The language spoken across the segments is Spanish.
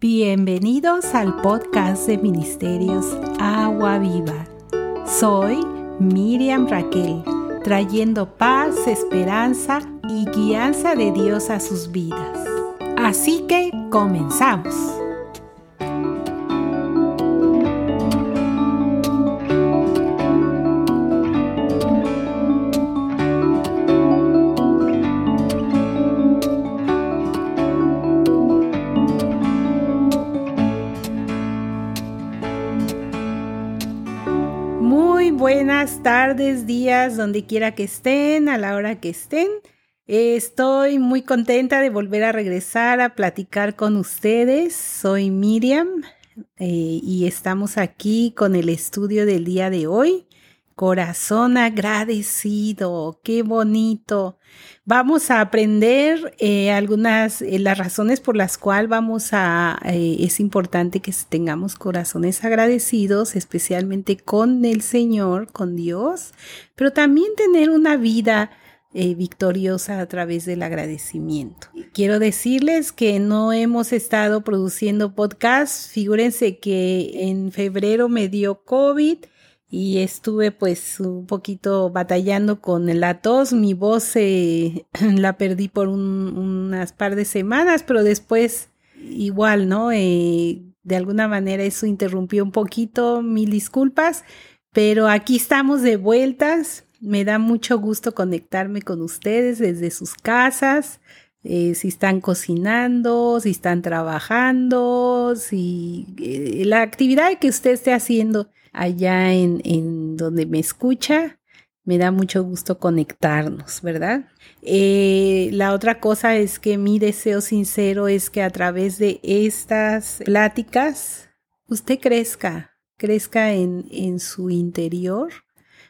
Bienvenidos al podcast de Ministerios Agua Viva. Soy Miriam Raquel, trayendo paz, esperanza y guianza de Dios a sus vidas. Así que comenzamos. Tardes, días, donde quiera que estén, a la hora que estén. Estoy muy contenta de volver a regresar a platicar con ustedes. Soy Miriam eh, y estamos aquí con el estudio del día de hoy. Corazón agradecido, qué bonito. Vamos a aprender eh, algunas, eh, las razones por las cuales vamos a, eh, es importante que tengamos corazones agradecidos, especialmente con el Señor, con Dios, pero también tener una vida victoriosa a través del agradecimiento. Quiero decirles que no hemos estado produciendo podcasts. Figúrense que en febrero me dio COVID y estuve pues un poquito batallando con la tos, mi voz la perdí por unas par de semanas, pero después igual, ¿no? Eh, de alguna manera eso interrumpió un poquito, mil disculpas, pero aquí estamos de vueltas, me da mucho gusto conectarme con ustedes desde sus casas. Eh, si están cocinando, si están trabajando, si eh, la actividad que usted esté haciendo allá en, en donde me escucha. Me da mucho gusto conectarnos, ¿verdad? Eh, la otra cosa es que mi deseo sincero es que a través de estas pláticas usted crezca, crezca en, en su interior,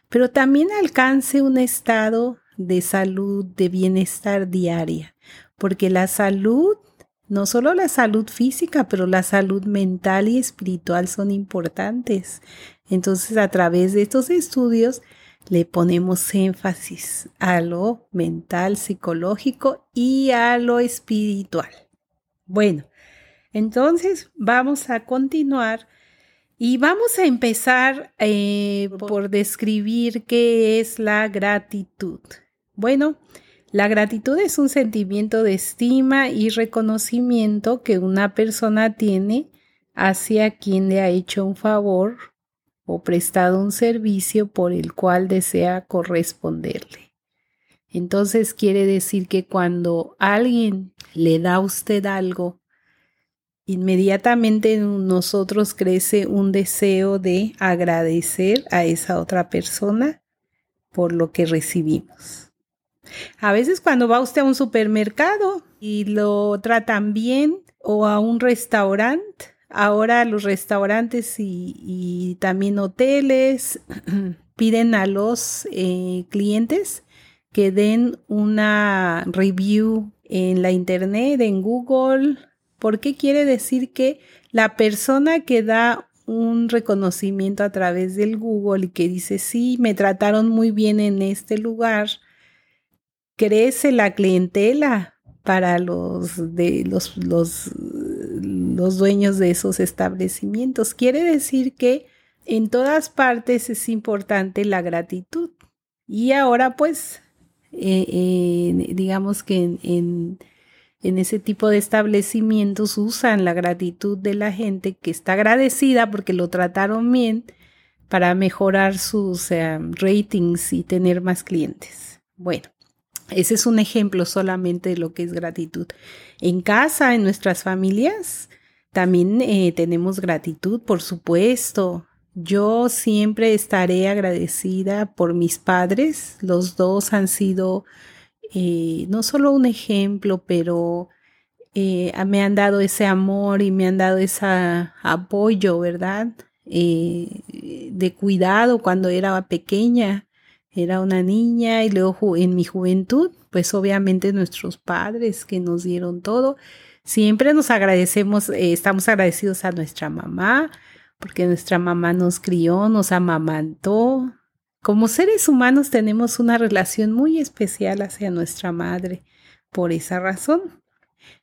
pero también alcance un estado de salud, de bienestar diaria, porque la salud no solo la salud física, pero la salud mental y espiritual son importantes. Entonces, a través de estos estudios, le ponemos énfasis a lo mental, psicológico y a lo espiritual. Bueno, entonces vamos a continuar y vamos a empezar eh, por describir qué es la gratitud. Bueno, la gratitud es un sentimiento de estima y reconocimiento que una persona tiene hacia quien le ha hecho un favor o prestado un servicio por el cual desea corresponderle. Entonces quiere decir que cuando alguien le da a usted algo, inmediatamente en nosotros crece un deseo de agradecer a esa otra persona por lo que recibimos. A veces cuando va usted a un supermercado y lo tratan bien o a un restaurante, ahora los restaurantes y, también hoteles piden a los eh, clientes que den una review en la internet, en Google, porque quiere decir que la persona que da un reconocimiento a través del Google y que dice, sí, me trataron muy bien en este lugar, crece la clientela para los, de, los, los, dueños de esos establecimientos. Quiere decir que en todas partes es importante la gratitud. Y ahora pues, eh, eh, digamos que en, en, en, ese tipo de establecimientos usan la gratitud de la gente que está agradecida porque lo trataron bien para mejorar sus ratings y tener más clientes. Bueno, ese es un ejemplo solamente de lo que es gratitud. En casa, en nuestras familias, también eh, tenemos gratitud, por supuesto. Yo siempre estaré agradecida por mis padres. Los dos han sido eh, no solo un ejemplo, pero eh, me han dado ese amor y me han dado ese apoyo, ¿verdad? de cuidado cuando era pequeña era una niña y luego en mi juventud, pues obviamente nuestros padres que nos dieron todo. Siempre nos agradecemos, eh, estamos agradecidos a nuestra mamá, porque nuestra mamá nos crió, nos amamantó. Como seres humanos tenemos una relación muy especial hacia nuestra madre, por esa razón.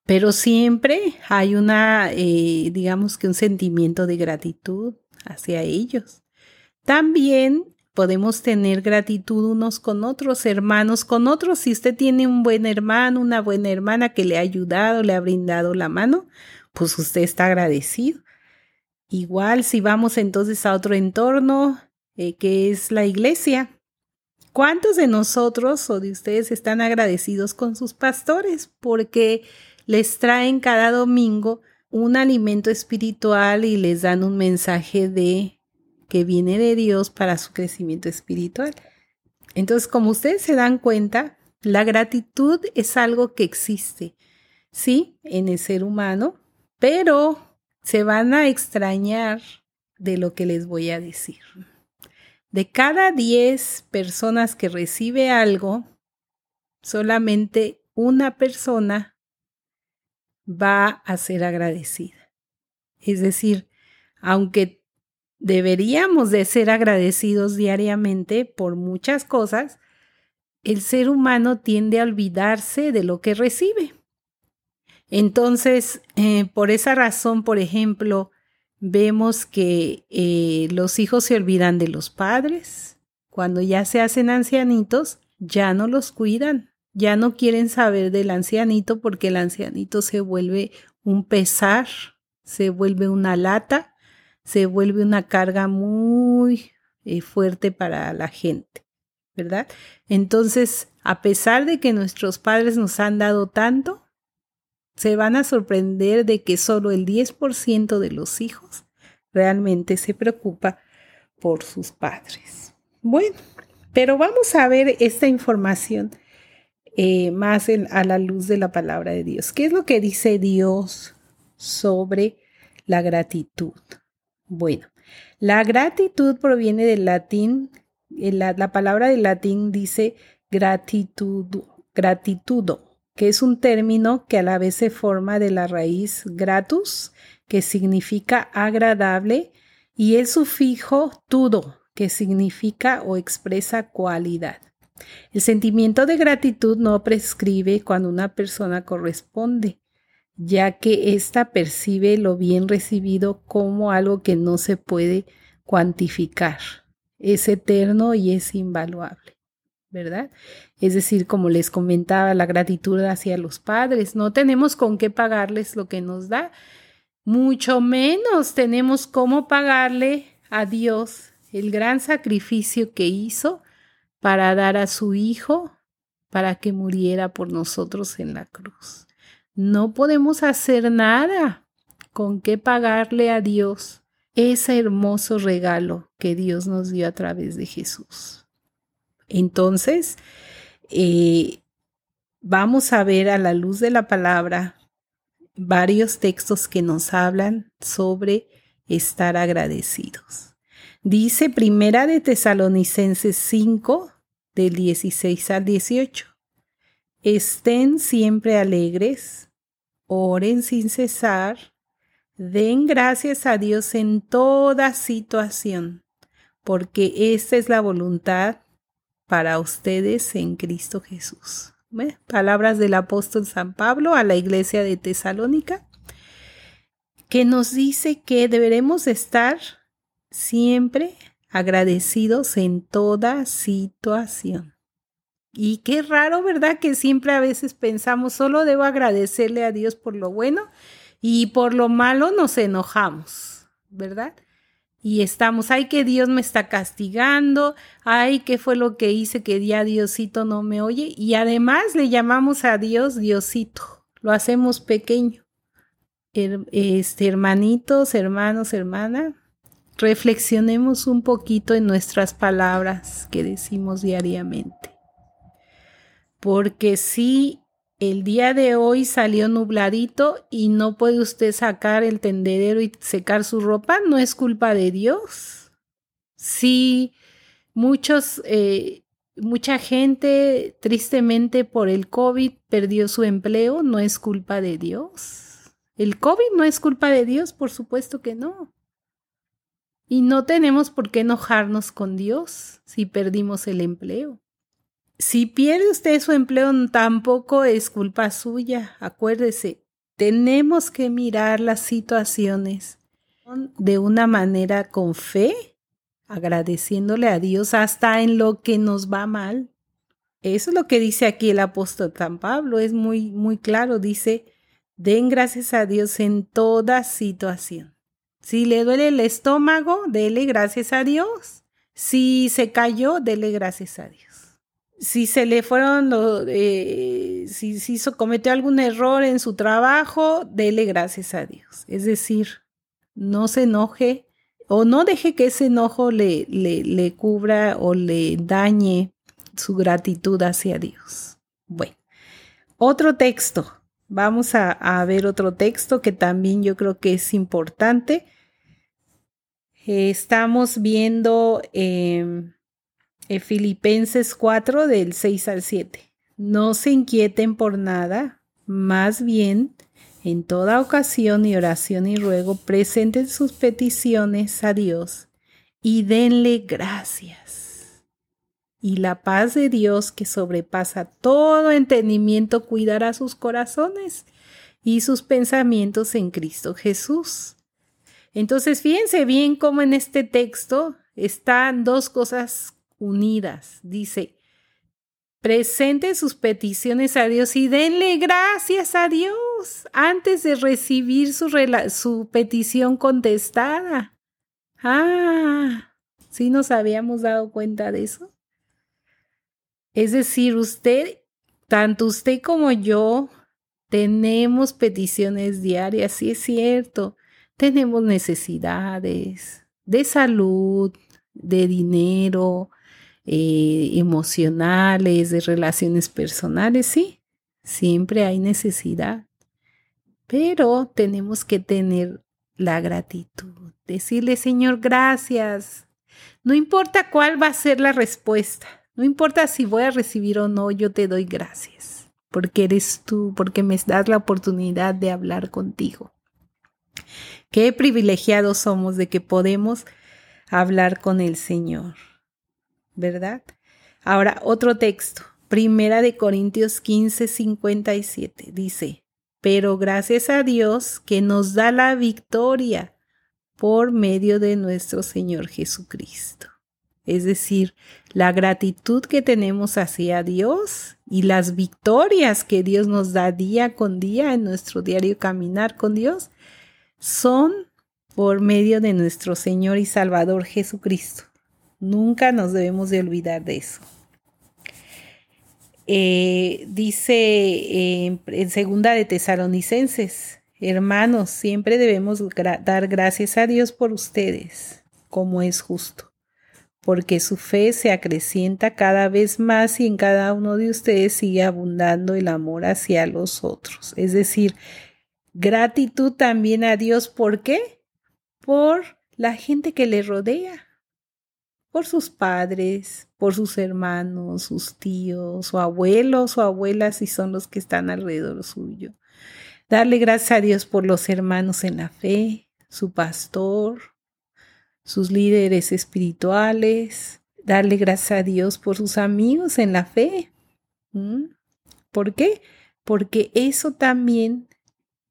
Pero siempre hay una, eh, digamos que un sentimiento de gratitud hacia ellos. También podemos tener gratitud unos con otros, hermanos con otros. Si usted tiene un buen hermano, una buena hermana que le ha ayudado, le ha brindado la mano, pues usted está agradecido. Igual si vamos entonces a otro entorno, eh, que es la iglesia. ¿Cuántos de nosotros o de ustedes están agradecidos con sus pastores? Porque les traen cada domingo un alimento espiritual y les dan un mensaje de que viene de Dios para su crecimiento espiritual. Entonces, como ustedes se dan cuenta, la gratitud es algo que existe, sí, en el ser humano, pero se van a extrañar de lo que les voy a decir. De cada 10 personas que recibe algo, solamente una persona va a ser agradecida. Es decir, aunque deberíamos de ser agradecidos diariamente por muchas cosas, el ser humano tiende a olvidarse de lo que recibe. Entonces, eh, por esa razón, por ejemplo, vemos que eh, los hijos se olvidan de los padres. Cuando ya se hacen ancianitos, ya no los cuidan, ya no quieren saber del ancianito porque el ancianito se vuelve un pesar, se vuelve una lata, se vuelve una carga muy eh, fuerte para la gente, ¿verdad? Entonces, a pesar de que nuestros padres nos han dado tanto, se van a sorprender de que solo el 10% de los hijos realmente se preocupa por sus padres. Bueno, pero vamos a ver esta información eh, más a la luz de la palabra de Dios. ¿Qué es lo que dice Dios sobre la gratitud? Bueno, la gratitud proviene del latín, eh, la, la palabra del latín dice gratitud, gratitudo, que es un término que a la vez se forma de la raíz gratus, que significa agradable, y el sufijo tudo, que significa o expresa cualidad. El sentimiento de gratitud no prescribe cuando una persona corresponde, ya que ésta percibe lo bien recibido como algo que no se puede cuantificar. Es eterno y es invaluable, ¿verdad? Es decir, como les comentaba, la gratitud hacia los padres. No tenemos con qué pagarles lo que nos da, mucho menos tenemos cómo pagarle a Dios el gran sacrificio que hizo para dar a su Hijo para que muriera por nosotros en la cruz. No podemos hacer nada con qué pagarle a Dios ese hermoso regalo que Dios nos dio a través de Jesús. Entonces, eh, vamos a ver a la luz de la palabra varios textos que nos hablan sobre estar agradecidos. Dice Primera de Tesalonicenses 5, del 16 al 18. Estén siempre alegres, oren sin cesar, den gracias a Dios en toda situación, porque esta es la voluntad para ustedes en Cristo Jesús. Palabras del apóstol San Pablo a la iglesia de Tesalónica, que nos dice que deberemos estar siempre agradecidos en toda situación. Y qué raro, ¿verdad? Que siempre a veces pensamos, solo debo agradecerle a Dios por lo bueno y por lo malo nos enojamos, ¿verdad? Y estamos, ay, que Dios me está castigando, ay, qué fue lo que hice que ya Diosito no me oye. Y además le llamamos a Dios Diosito, lo hacemos pequeño. Este, hermanitos, hermanos, hermana, reflexionemos un poquito en nuestras palabras que decimos diariamente. Porque si el día de hoy salió nubladito y no puede usted sacar el tendedero y secar su ropa, no es culpa de Dios. Si muchos, eh, mucha gente tristemente por el COVID perdió su empleo, no es culpa de Dios. El COVID no es culpa de Dios, por supuesto que no. Y no tenemos por qué enojarnos con Dios si perdimos el empleo. Si pierde usted su empleo, tampoco es culpa suya. Acuérdese, tenemos que mirar las situaciones de una manera con fe, agradeciéndole a Dios hasta en lo que nos va mal. Eso es lo que dice aquí el apóstol San Pablo, es muy, muy claro. Dice, den gracias a Dios en toda situación. Si le duele el estómago, dele gracias a Dios. Si se cayó, dele gracias a Dios. Si se le fueron, eh, si, si cometió algún error en su trabajo, dele gracias a Dios. Es decir, no se enoje o no deje que ese enojo le, le, le cubra o le dañe su gratitud hacia Dios. Bueno, otro texto. Vamos a, ver otro texto que también yo creo que es importante. estamos viendo em, Filipenses 4 del 6 al 7. No se inquieten por nada, más bien en toda ocasión y oración y ruego presenten sus peticiones a Dios y denle gracias y la paz de Dios que sobrepasa todo entendimiento cuidará sus corazones y sus pensamientos en Cristo Jesús. Entonces, fíjense bien cómo en este texto están dos cosas unidas. Dice, presente sus peticiones a Dios y denle gracias a Dios antes de recibir su, su petición contestada. Ah, ¿sí nos habíamos dado cuenta de eso? Es decir, usted, tanto usted como yo, tenemos peticiones diarias, sí es cierto. Tenemos necesidades de salud, de dinero, eh, emocionales, de relaciones personales, sí. Siempre hay necesidad. Pero tenemos que tener la gratitud. Decirle, Señor, gracias. No importa cuál va a ser la respuesta. No importa si voy a recibir o no, yo te doy gracias, porque eres tú, porque me das la oportunidad de hablar contigo. Qué privilegiados somos de que podemos hablar con el Señor, ¿verdad? Ahora, otro texto, Primera de Corintios 15, 57, dice, pero gracias a Dios que nos da la victoria por medio de nuestro Señor Jesucristo es decir, la gratitud que tenemos hacia Dios y las victorias que Dios nos da día con día en nuestro diario caminar con Dios, son por medio de nuestro Señor y Salvador Jesucristo. Nunca nos debemos de olvidar de eso. Eh, dice en segunda de Tesalonicenses, hermanos, siempre debemos dar gracias a Dios por ustedes, como es justo porque su fe se acrecienta cada vez más y en cada uno de ustedes sigue abundando el amor hacia los otros. Es decir, gratitud también a Dios. ¿Por qué? Por la gente que le rodea, por sus padres, por sus hermanos, sus tíos, o abuelos o abuelas si son los que están alrededor suyo. Darle gracias a Dios por los hermanos en la fe, su pastor, sus líderes espirituales, darle gracias a Dios por sus amigos en la fe. ¿Por qué? Porque eso también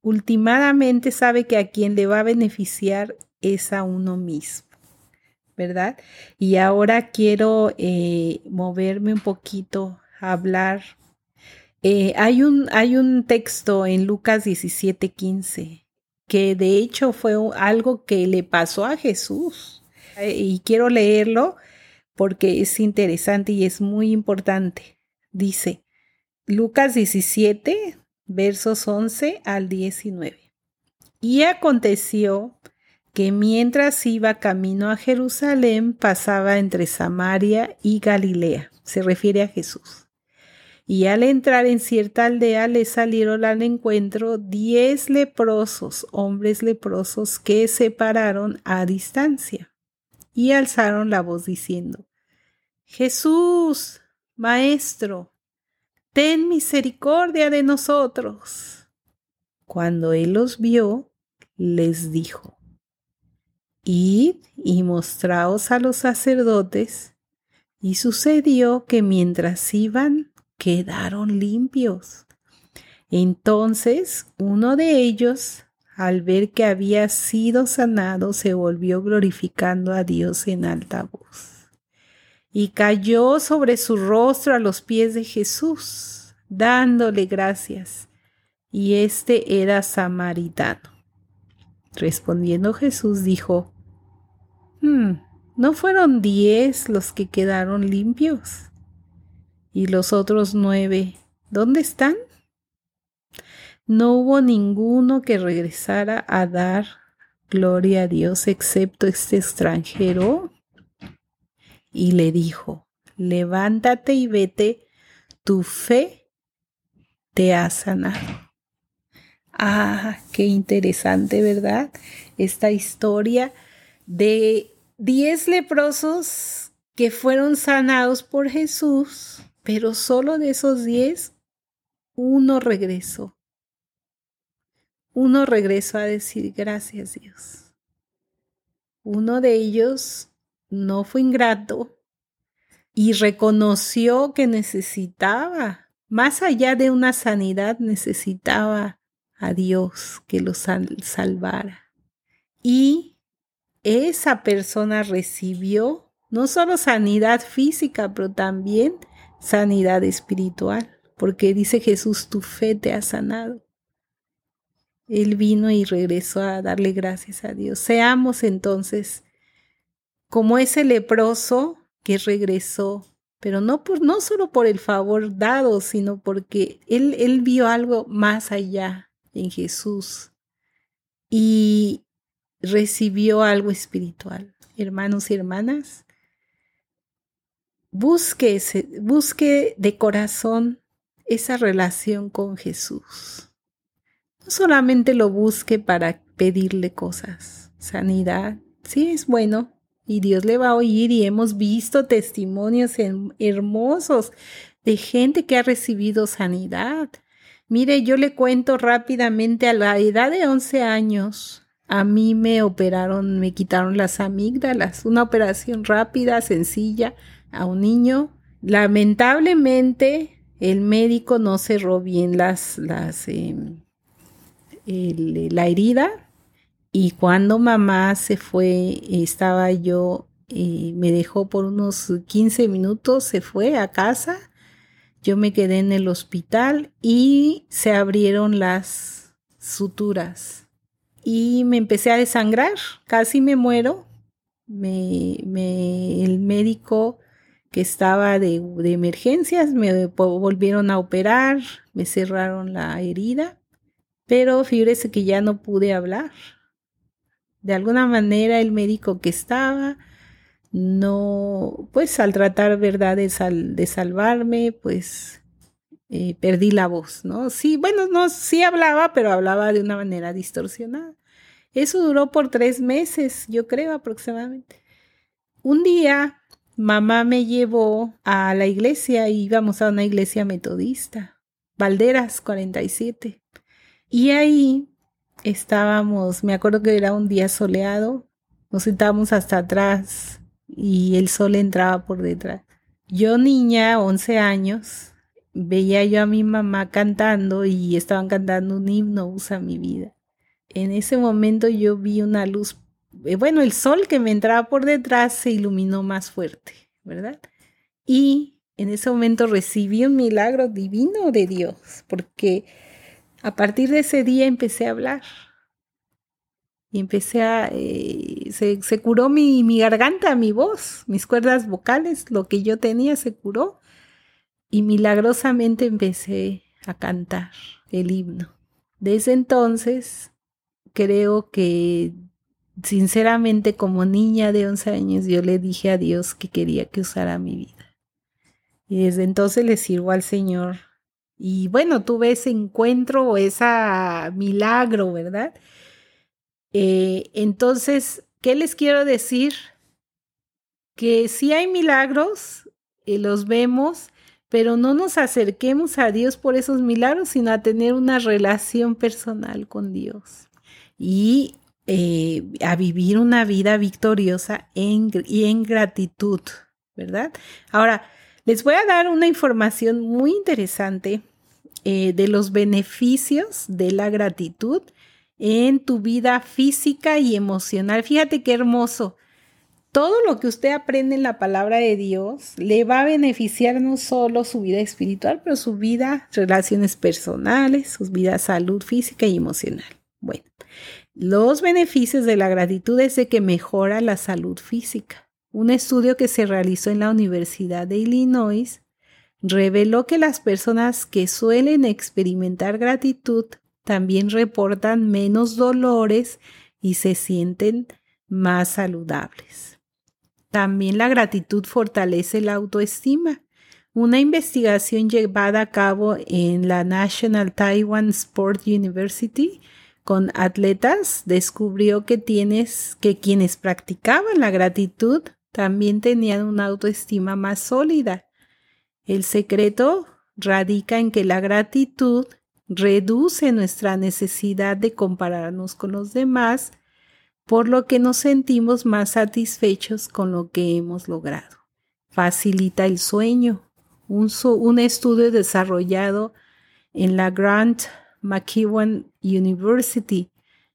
últimamente sabe que a quien le va a beneficiar es a uno mismo, ¿verdad? Y ahora quiero eh, moverme un poquito hablar. Eh, hay, un, hay un texto en Lucas 17, 15 que de hecho fue algo que le pasó a Jesús. Eh, y quiero leerlo porque es interesante y es muy importante. Dice Lucas 17, versos 11 al 19. Y aconteció que mientras iba camino a Jerusalén pasaba entre Samaria y Galilea. Se refiere a Jesús. Y al entrar en cierta aldea le salieron al encuentro diez leprosos, hombres leprosos, que se pararon a distancia y alzaron la voz diciendo, Jesús, Maestro, ten misericordia de nosotros. Cuando él los vio, les dijo, Id y mostraos a los sacerdotes. Y sucedió que mientras iban, quedaron limpios. Entonces uno de ellos, al ver que había sido sanado, se volvió glorificando a Dios en alta voz. Y cayó sobre su rostro a los pies de Jesús, dándole gracias. Y este era samaritano. Respondiendo Jesús dijo, hmm, ¿no fueron diez los que quedaron limpios? ¿Y los otros nueve, dónde están? No hubo ninguno que regresara a dar gloria a Dios excepto este extranjero. Y le dijo, levántate y vete, tu fe te ha sanado. Ah, qué interesante, ¿verdad? Esta historia de diez leprosos que fueron sanados por Jesús pero solo de esos diez, uno regresó. Uno regresó a decir gracias Dios. Uno de ellos no fue ingrato y reconoció que necesitaba, más allá de una sanidad, necesitaba a Dios que lo salvara. Y esa persona recibió no solo sanidad física, pero también sanidad espiritual, porque dice Jesús, tu fe te ha sanado. Él vino y regresó a darle gracias a Dios. Seamos entonces como ese leproso que regresó, pero no, por, no solo por el favor dado, sino porque él, él vio algo más allá en Jesús y recibió algo espiritual. Hermanos y hermanas, Busque, busque de corazón esa relación con Jesús. No solamente lo busque para pedirle cosas, sanidad, sí es bueno y Dios le va a oír y hemos visto testimonios hermosos de gente que ha recibido sanidad. Mire, yo le cuento rápidamente a la edad de 11 años. A mí me operaron, me quitaron las amígdalas, una operación rápida, sencilla, a un niño. Lamentablemente, el médico no cerró bien las, las, em, la herida y cuando mamá se fue, estaba yo, eh, me dejó por unos 15 minutos, se fue a casa. Yo me quedé en el hospital y se abrieron las suturas y me empecé a desangrar, casi me muero. Me, el médico que estaba de, emergencias, me volvieron a operar, me cerraron la herida, pero fíjese que ya no pude hablar. De alguna manera el médico que estaba, no, pues al tratar, ¿verdad?, de, de salvarme, pues eh, perdí la voz, ¿no? Sí, bueno, no, sí hablaba, pero hablaba de una manera distorsionada. Eso duró por tres meses, yo creo aproximadamente. Un día mamá me llevó a la iglesia y íbamos a una iglesia metodista, Valderas 47. Y ahí estábamos, me acuerdo que era un día soleado, nos sentábamos hasta atrás y el sol entraba por detrás. Yo niña, 11 años, veía yo a mi mamá cantando y estaban cantando un himno, Usa mi vida. En ese momento yo vi una luz eh, bueno, el sol que me entraba por detrás se iluminó más fuerte, ¿verdad? Y en ese momento recibí un milagro divino de Dios, porque a partir de ese día empecé a hablar. Y empecé a... Eh, se, curó mi, mi garganta, mi voz, mis cuerdas vocales, lo que yo tenía se curó. Y milagrosamente empecé a cantar el himno. Desde entonces creo que sinceramente como niña de 11 años yo le dije a Dios que quería que usara mi vida. Y desde entonces le sirvo al Señor. Y bueno, tuve ese encuentro o ese milagro, ¿verdad? Eh, entonces, ¿qué les quiero decir? Que si hay milagros, eh, los vemos, pero no nos acerquemos a Dios por esos milagros, sino a tener una relación personal con Dios. Y eh, a vivir una vida victoriosa y en gratitud, ¿verdad? Ahora, les voy a dar una información muy interesante eh, de los beneficios de la gratitud en tu vida física y emocional. Fíjate qué hermoso. Todo lo que usted aprende en la palabra de Dios le va a beneficiar no solo su vida espiritual, pero su vida, relaciones personales, su vida salud física y emocional. Bueno, los beneficios de la gratitud es de que mejora la salud física. Un estudio que se realizó en la Universidad de Illinois reveló que las personas que suelen experimentar gratitud también reportan menos dolores y se sienten más saludables. También la gratitud fortalece la autoestima. Una investigación llevada a cabo en la National Taiwan Sport University con atletas descubrió que, que quienes practicaban la gratitud también tenían una autoestima más sólida. El secreto radica en que la gratitud reduce nuestra necesidad de compararnos con los demás, por lo que nos sentimos más satisfechos con lo que hemos logrado. Facilita el sueño. Un, estudio desarrollado en la Grant McEwan University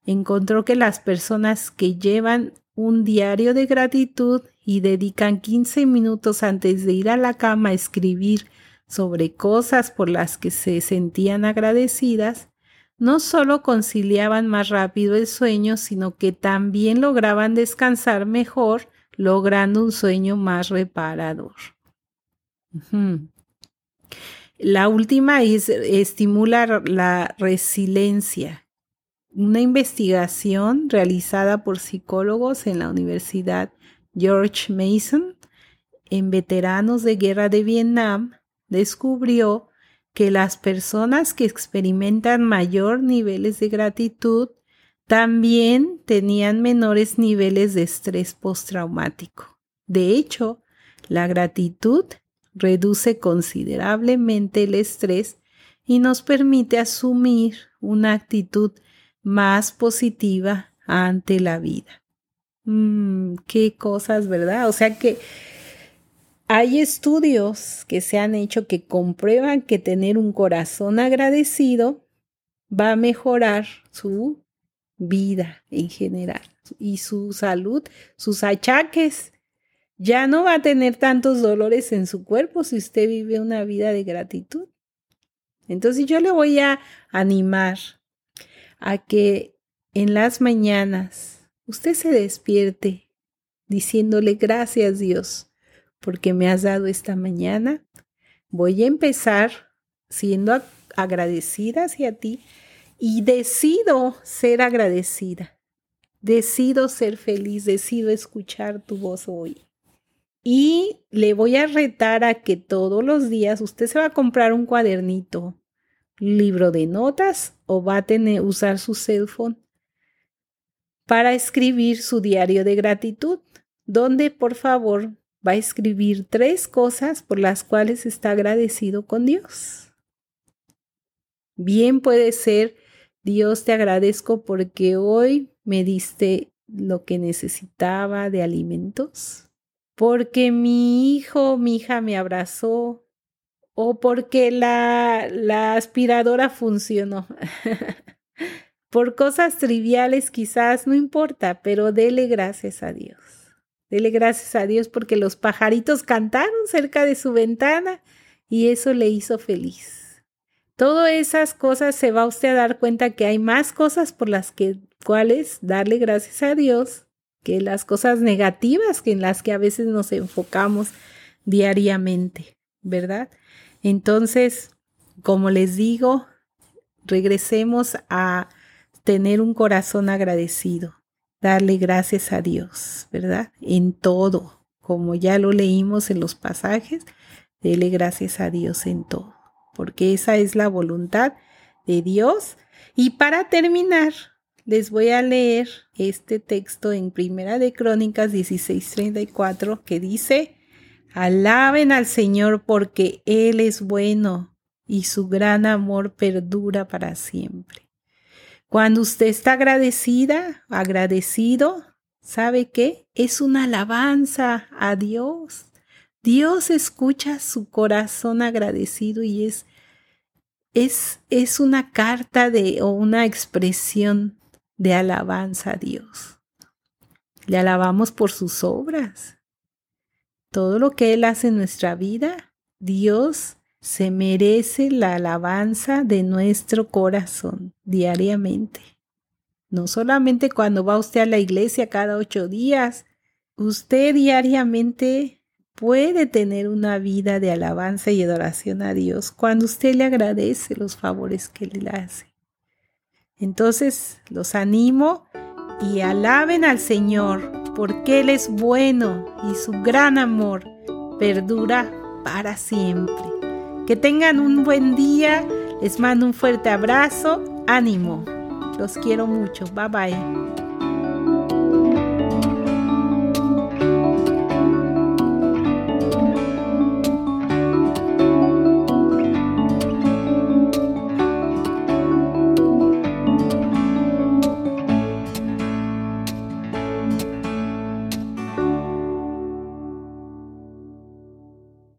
encontró que las personas que llevan un diario de gratitud y dedican 15 minutos antes de ir a la cama a escribir sobre cosas por las que se sentían agradecidas, no solo conciliaban más rápido el sueño, sino que también lograban descansar mejor, logrando un sueño más reparador. La última es estimular la resiliencia. Una investigación realizada por psicólogos en la Universidad George Mason en veteranos de guerra de Vietnam descubrió que las personas que experimentan mayor niveles de gratitud también tenían menores niveles de estrés postraumático. De hecho, la gratitud reduce considerablemente el estrés y nos permite asumir una actitud más positiva ante la vida. Mm, qué cosas, ¿verdad? O sea que hay estudios que se han hecho que comprueban que tener un corazón agradecido va a mejorar su vida en general y su salud, sus achaques. Ya no va a tener tantos dolores en su cuerpo si usted vive una vida de gratitud. Entonces yo le voy a animar a que en las mañanas usted se despierte diciéndole gracias Dios porque me has dado esta mañana. Voy a empezar siendo agradecida hacia ti y decido ser agradecida. Decido ser feliz, decido escuchar tu voz hoy. Y le voy a retar a que todos los días usted se va a comprar un cuadernito libro de notas o va a tener usar su cell phone para escribir su diario de gratitud, donde por favor va a escribir tres cosas por las cuales está agradecido con Dios. Bien puede ser, Dios te agradezco porque hoy me diste lo que necesitaba de alimentos, porque mi hijo, mi hija me abrazó, o porque la, la aspiradora funcionó. Por cosas triviales quizás no importa, pero dele gracias a Dios. Dele gracias a Dios porque los pajaritos cantaron cerca de su ventana y eso le hizo feliz. Todas esas cosas se va usted a dar cuenta que hay más cosas por las que, cuales darle gracias a Dios que las cosas negativas que en las que a veces nos enfocamos diariamente, ¿verdad? Entonces, como les digo, regresemos a tener un corazón agradecido, darle gracias a Dios, ¿verdad? En todo, como ya lo leímos en los pasajes, dele gracias a Dios en todo, porque esa es la voluntad de Dios. Y para terminar, les voy a leer este texto en Primera de Crónicas 16:34 que dice, Alaben al Señor porque Él es bueno y su gran amor perdura para siempre. Cuando usted está agradecida, agradecido, ¿sabe qué? Es una alabanza a Dios. Dios escucha su corazón agradecido y es, es, es una carta de, o una expresión de alabanza a Dios. Le alabamos por sus obras. Todo lo que Él hace en nuestra vida, Dios se merece la alabanza de nuestro corazón diariamente. No solamente cuando va usted a la iglesia cada ocho días, usted diariamente puede tener una vida de alabanza y adoración a Dios cuando usted le agradece los favores que le hace. Entonces los animo y alaben al Señor porque Él es bueno y su gran amor perdura para siempre. Que tengan un buen día, les mando un fuerte abrazo, ánimo, los quiero mucho, bye bye.